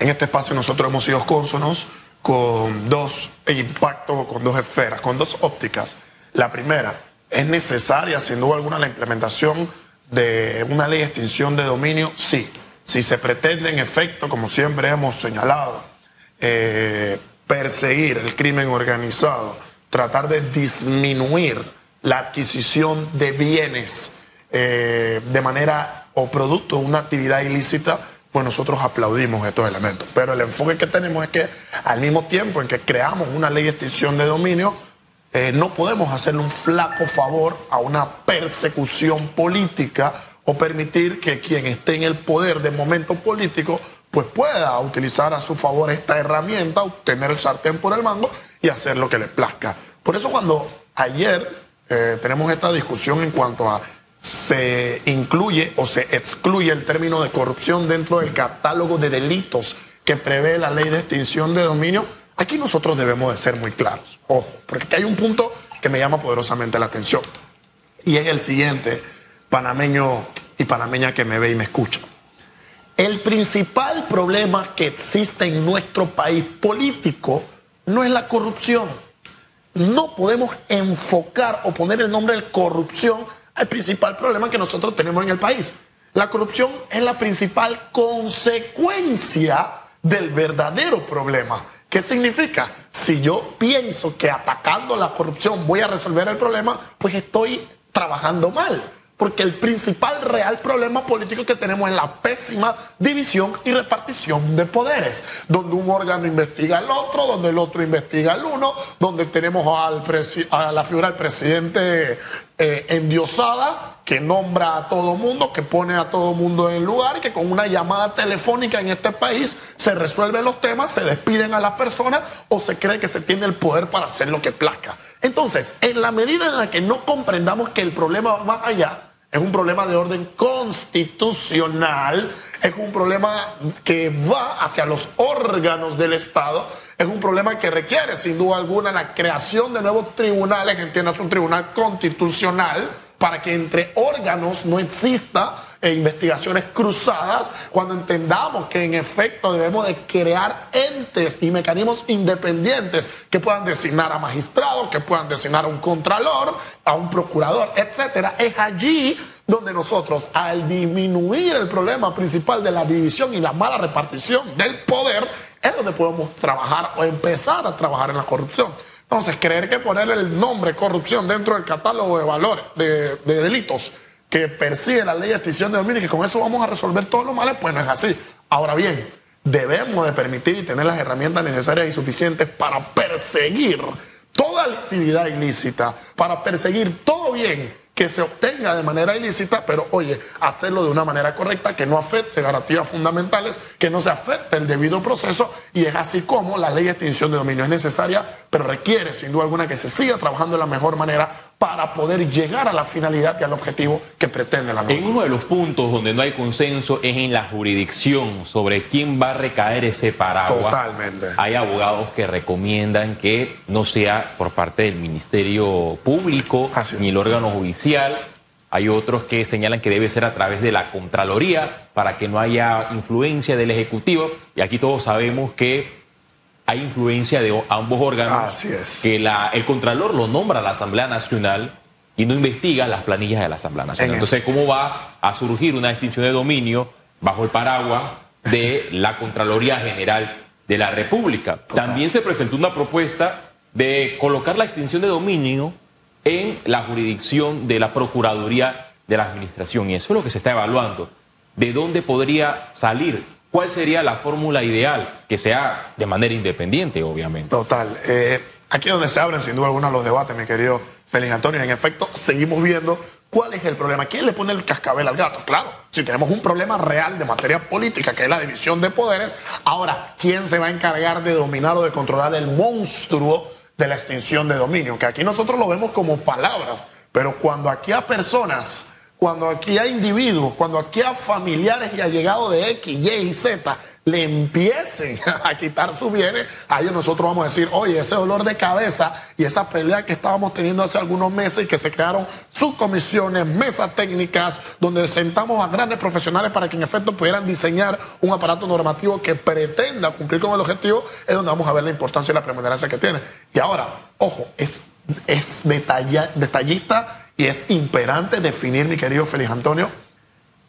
En este espacio nosotros hemos sido cónsonos con dos impactos, con dos esferas, con dos ópticas. La primera, ¿es necesaria sin duda alguna la implementación de una ley de extinción de dominio? Sí. Si se pretende en efecto, como siempre hemos señalado, eh, perseguir el crimen organizado, tratar de disminuir la adquisición de bienes eh, de manera o producto de una actividad ilícita, pues nosotros aplaudimos estos elementos. Pero el enfoque que tenemos es que al mismo tiempo en que creamos una ley de extinción de dominio, eh, no podemos hacerle un flaco favor a una persecución política o permitir que quien esté en el poder de momento político pues pueda utilizar a su favor esta herramienta, obtener el sartén por el mango y hacer lo que le plazca. Por eso cuando ayer eh, tenemos esta discusión en cuanto a se incluye o se excluye el término de corrupción dentro del catálogo de delitos que prevé la ley de extinción de dominio, aquí nosotros debemos de ser muy claros. Ojo, porque hay un punto que me llama poderosamente la atención. Y es el siguiente, panameño y panameña que me ve y me escucha. El principal problema que existe en nuestro país político no es la corrupción. No podemos enfocar o poner el nombre de corrupción al principal problema que nosotros tenemos en el país. La corrupción es la principal consecuencia del verdadero problema. ¿Qué significa? Si yo pienso que atacando la corrupción voy a resolver el problema, pues estoy trabajando mal porque el principal real problema político que tenemos es la pésima división y repartición de poderes, donde un órgano investiga al otro, donde el otro investiga al uno, donde tenemos al a la figura del presidente eh, endiosada que nombra a todo mundo, que pone a todo mundo en lugar y que con una llamada telefónica en este país se resuelven los temas, se despiden a las personas o se cree que se tiene el poder para hacer lo que plazca. Entonces, en la medida en la que no comprendamos que el problema va más allá, es un problema de orden constitucional, es un problema que va hacia los órganos del Estado, es un problema que requiere sin duda alguna la creación de nuevos tribunales, entiendas un tribunal constitucional, para que entre órganos no exista e investigaciones cruzadas, cuando entendamos que en efecto debemos de crear entes y mecanismos independientes que puedan designar a magistrados, que puedan designar a un contralor, a un procurador, etcétera, es allí donde nosotros, al disminuir el problema principal de la división y la mala repartición del poder, es donde podemos trabajar o empezar a trabajar en la corrupción. Entonces, creer que ponerle el nombre corrupción dentro del catálogo de valores, de, de delitos, que persigue la ley de extinción de dominio y que con eso vamos a resolver todos los males, pues no es así. Ahora bien, debemos de permitir y tener las herramientas necesarias y suficientes para perseguir toda actividad ilícita, para perseguir todo bien que se obtenga de manera ilícita, pero oye, hacerlo de una manera correcta, que no afecte garantías fundamentales, que no se afecte el debido proceso, y es así como la ley de extinción de dominio es necesaria, pero requiere sin duda alguna que se siga trabajando de la mejor manera para poder llegar a la finalidad y al objetivo que pretende la norma. En uno de los puntos donde no hay consenso es en la jurisdicción sobre quién va a recaer ese paraguas. Totalmente. Hay abogados que recomiendan que no sea por parte del Ministerio Público ni el órgano judicial. Hay otros que señalan que debe ser a través de la Contraloría para que no haya influencia del Ejecutivo. Y aquí todos sabemos que hay influencia de ambos órganos. Así es. Que la, el Contralor lo nombra la Asamblea Nacional y no investiga las planillas de la Asamblea Nacional. Entonces, ¿cómo va a surgir una extinción de dominio bajo el paraguas de la Contraloría General de la República? También se presentó una propuesta de colocar la extinción de dominio en la jurisdicción de la Procuraduría de la Administración y eso es lo que se está evaluando. ¿De dónde podría salir ¿Cuál sería la fórmula ideal? Que sea de manera independiente, obviamente. Total. Eh, aquí es donde se abren sin duda alguna los debates, mi querido Félix Antonio. En efecto, seguimos viendo cuál es el problema. ¿Quién le pone el cascabel al gato? Claro, si tenemos un problema real de materia política, que es la división de poderes, ahora, ¿quién se va a encargar de dominar o de controlar el monstruo de la extinción de dominio? Que aquí nosotros lo vemos como palabras, pero cuando aquí a personas cuando aquí hay individuos, cuando aquí hay familiares y allegados de X, Y y Z le empiecen a quitar sus bienes, ahí nosotros vamos a decir, oye, ese dolor de cabeza y esa pelea que estábamos teniendo hace algunos meses y que se crearon subcomisiones, mesas técnicas, donde sentamos a grandes profesionales para que en efecto pudieran diseñar un aparato normativo que pretenda cumplir con el objetivo, es donde vamos a ver la importancia y la preponderancia que tiene. Y ahora, ojo, es, es detallista y es imperante definir, mi querido Félix Antonio,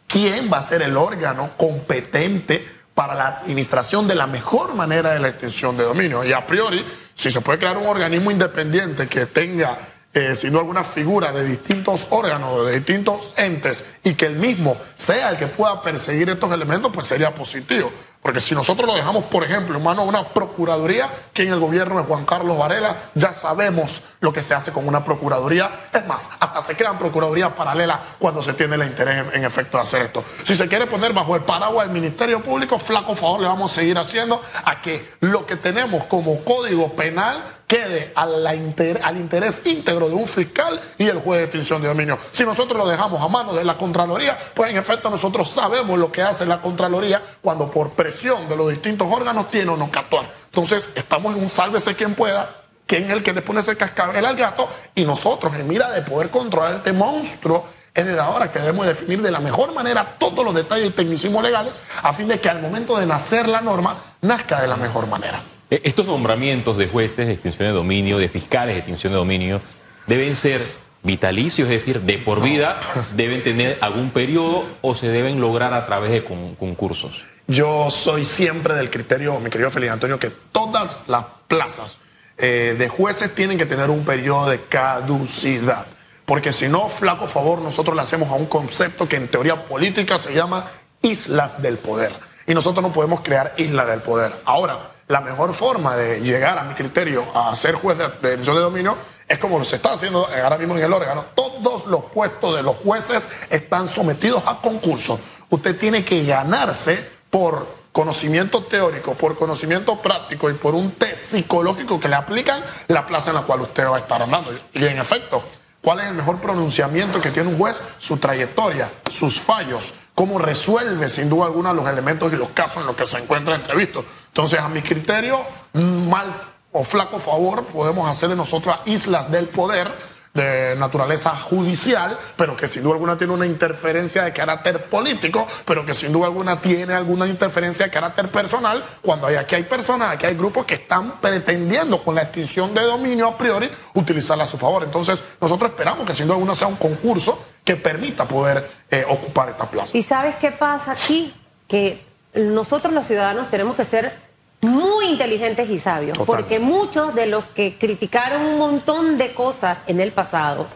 quién va a ser el órgano competente para la administración de la mejor manera de la extensión de dominio. Y a priori, si se puede crear un organismo independiente que tenga, eh, si no alguna figura de distintos órganos, de distintos entes, y que el mismo sea el que pueda perseguir estos elementos, pues sería positivo. Porque si nosotros lo dejamos, por ejemplo, en manos de una procuraduría, que en el gobierno de Juan Carlos Varela ya sabemos lo que se hace con una procuraduría. Es más, hasta se crean procuradurías paralelas cuando se tiene el interés en, efecto de hacer esto. Si se quiere poner bajo el paraguas del Ministerio Público, flaco favor le vamos a seguir haciendo a que lo que tenemos como código penal quede al interés íntegro de un fiscal y el juez de extinción de dominio. Si nosotros lo dejamos a manos de la Contraloría, pues en efecto nosotros sabemos lo que hace la Contraloría cuando por presión de los distintos órganos tiene o no que. Entonces estamos en un sálvese quien pueda, quien es el que le pone ese cascabel al gato y nosotros en mira de poder controlar este monstruo es desde ahora que debemos definir de la mejor manera todos los detalles y tecnicismos legales a fin de que al momento de nacer la norma nazca de la mejor manera. Eh, estos nombramientos de jueces de extinción de dominio, de fiscales de extinción de dominio, deben ser vitalicios, es decir, de por vida, deben tener algún periodo o se deben lograr a través de concursos. Yo soy siempre del criterio, mi querido Felipe Antonio, que todas las plazas eh, de jueces tienen que tener un periodo de caducidad. Porque si no, flaco favor, nosotros le hacemos a un concepto que en teoría política se llama islas del poder. Y nosotros no podemos crear islas del poder. Ahora, la mejor forma de llegar a mi criterio a ser juez de, de de dominio es como se está haciendo ahora mismo en el órgano. Todos los puestos de los jueces están sometidos a concurso. Usted tiene que ganarse por conocimiento teórico, por conocimiento práctico y por un test psicológico que le aplican la plaza en la cual usted va a estar andando. Y en efecto, ¿cuál es el mejor pronunciamiento que tiene un juez? Su trayectoria, sus fallos, cómo resuelve sin duda alguna los elementos y los casos en los que se encuentra entrevisto. Entonces, a mi criterio, mal o flaco favor podemos hacerle nosotros islas del poder de naturaleza judicial, pero que sin duda alguna tiene una interferencia de carácter político, pero que sin duda alguna tiene alguna interferencia de carácter personal, cuando aquí hay personas, aquí hay grupos que están pretendiendo con la extinción de dominio a priori utilizarla a su favor. Entonces, nosotros esperamos que sin duda alguna sea un concurso que permita poder eh, ocupar esta plaza. ¿Y sabes qué pasa aquí? Que nosotros los ciudadanos tenemos que ser muy inteligentes y sabios, porque muchos de los que criticaron un montón de cosas en el pasado,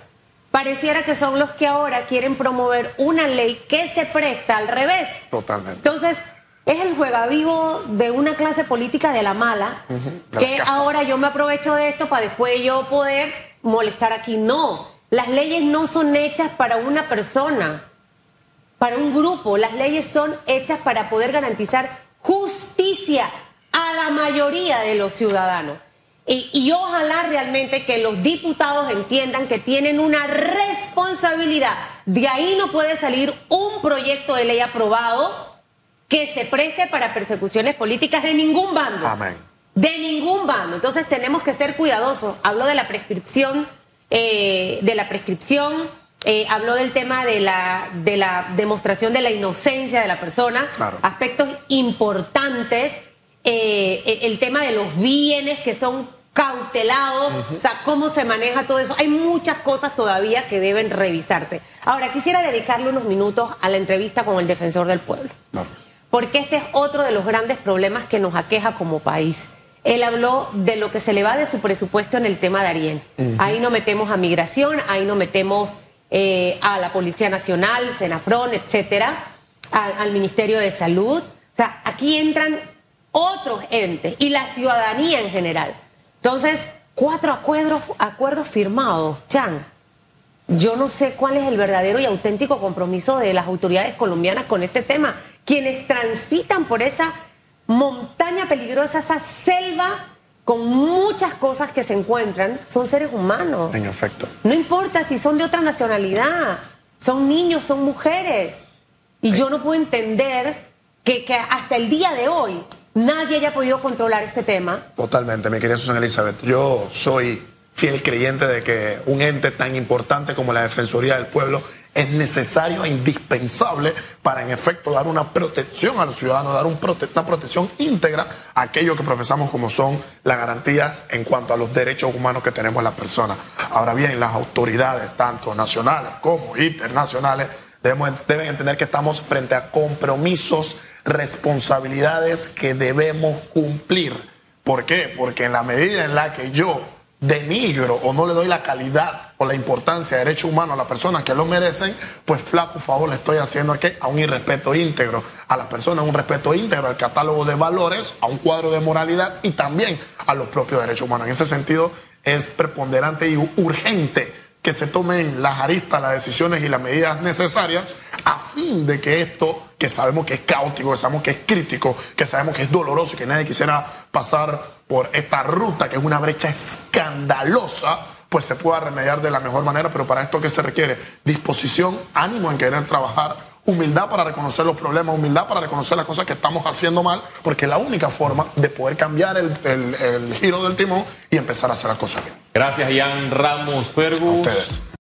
pareciera que son los que ahora quieren promover una ley que se presta al revés. Totalmente. Entonces, es el juega vivo de una clase política de la mala, que ahora yo me aprovecho de esto para después yo poder molestar aquí. No, las leyes no son hechas para una persona, para un grupo, las leyes son hechas para poder garantizar justicia a la mayoría de los ciudadanos. Y, ojalá realmente que los diputados entiendan que tienen una responsabilidad. De ahí no puede salir un proyecto de ley aprobado que se preste para persecuciones políticas de ningún bando. Amén. De ningún bando. Entonces tenemos que ser cuidadosos. Hablo de la prescripción, eh, de la prescripción, eh, habló del tema de la, de la demostración de la inocencia de la persona, aspectos importantes eh, el tema de los bienes que son cautelados, o sea, cómo se maneja todo eso. Hay muchas cosas todavía que deben revisarse. Ahora, quisiera dedicarle unos minutos a la entrevista con el defensor del pueblo, porque este es otro de los grandes problemas que nos aqueja como país. Él habló de lo que se le va de su presupuesto en el tema de Ariel. Ahí no metemos a migración, ahí no metemos eh, a la Policía Nacional, Senafrón, etcétera, al Ministerio de Salud. O sea, aquí entran otros entes y la ciudadanía en general. Entonces, cuatro acuerdos, acuerdos firmados, Chan. Yo no sé cuál es el verdadero y auténtico compromiso de las autoridades colombianas con este tema. Quienes transitan por esa montaña peligrosa, esa selva con muchas cosas que se encuentran, son seres humanos. En efecto. No importa si son de otra nacionalidad. son niños, son mujeres. Y yo no puedo entender que, que hasta el día de hoy nadie haya podido controlar este tema. Totalmente, mi querida Susana Elizabeth. Yo soy fiel creyente de que un ente tan importante como la Defensoría del Pueblo es necesario e indispensable para, en efecto, dar una protección a los ciudadanos, dar un una protección íntegra a aquello que profesamos como son las garantías en cuanto a los derechos humanos que tenemos las personas. Ahora bien, las autoridades, tanto nacionales como internacionales, deben entender que estamos frente a compromisos, responsabilidades que debemos cumplir. ¿Por qué? Porque en la medida en la que yo denigro o no le doy la calidad o la importancia de derechos humanos a las personas que lo merecen, pues flaco favor le estoy haciendo aquí a un irrespeto íntegro a las personas, un respeto íntegro al catálogo de valores, a un cuadro de moralidad y también a los propios derechos humanos. En ese sentido es preponderante y urgente que se tomen las aristas, las decisiones y las medidas necesarias a fin de que esto, que sabemos que es caótico, que sabemos que es crítico, que sabemos que es doloroso y que nadie quisiera pasar por esta ruta, que es una brecha escandalosa, pues se pueda remediar de la mejor manera, pero para esto que se requiere disposición, ánimo en querer trabajar, humildad para reconocer los problemas, humildad para reconocer las cosas que estamos haciendo mal, porque es la única forma de poder cambiar el, el giro del timón y empezar a hacer las cosas bien. Gracias, Ian Ramos Fergus. A ustedes.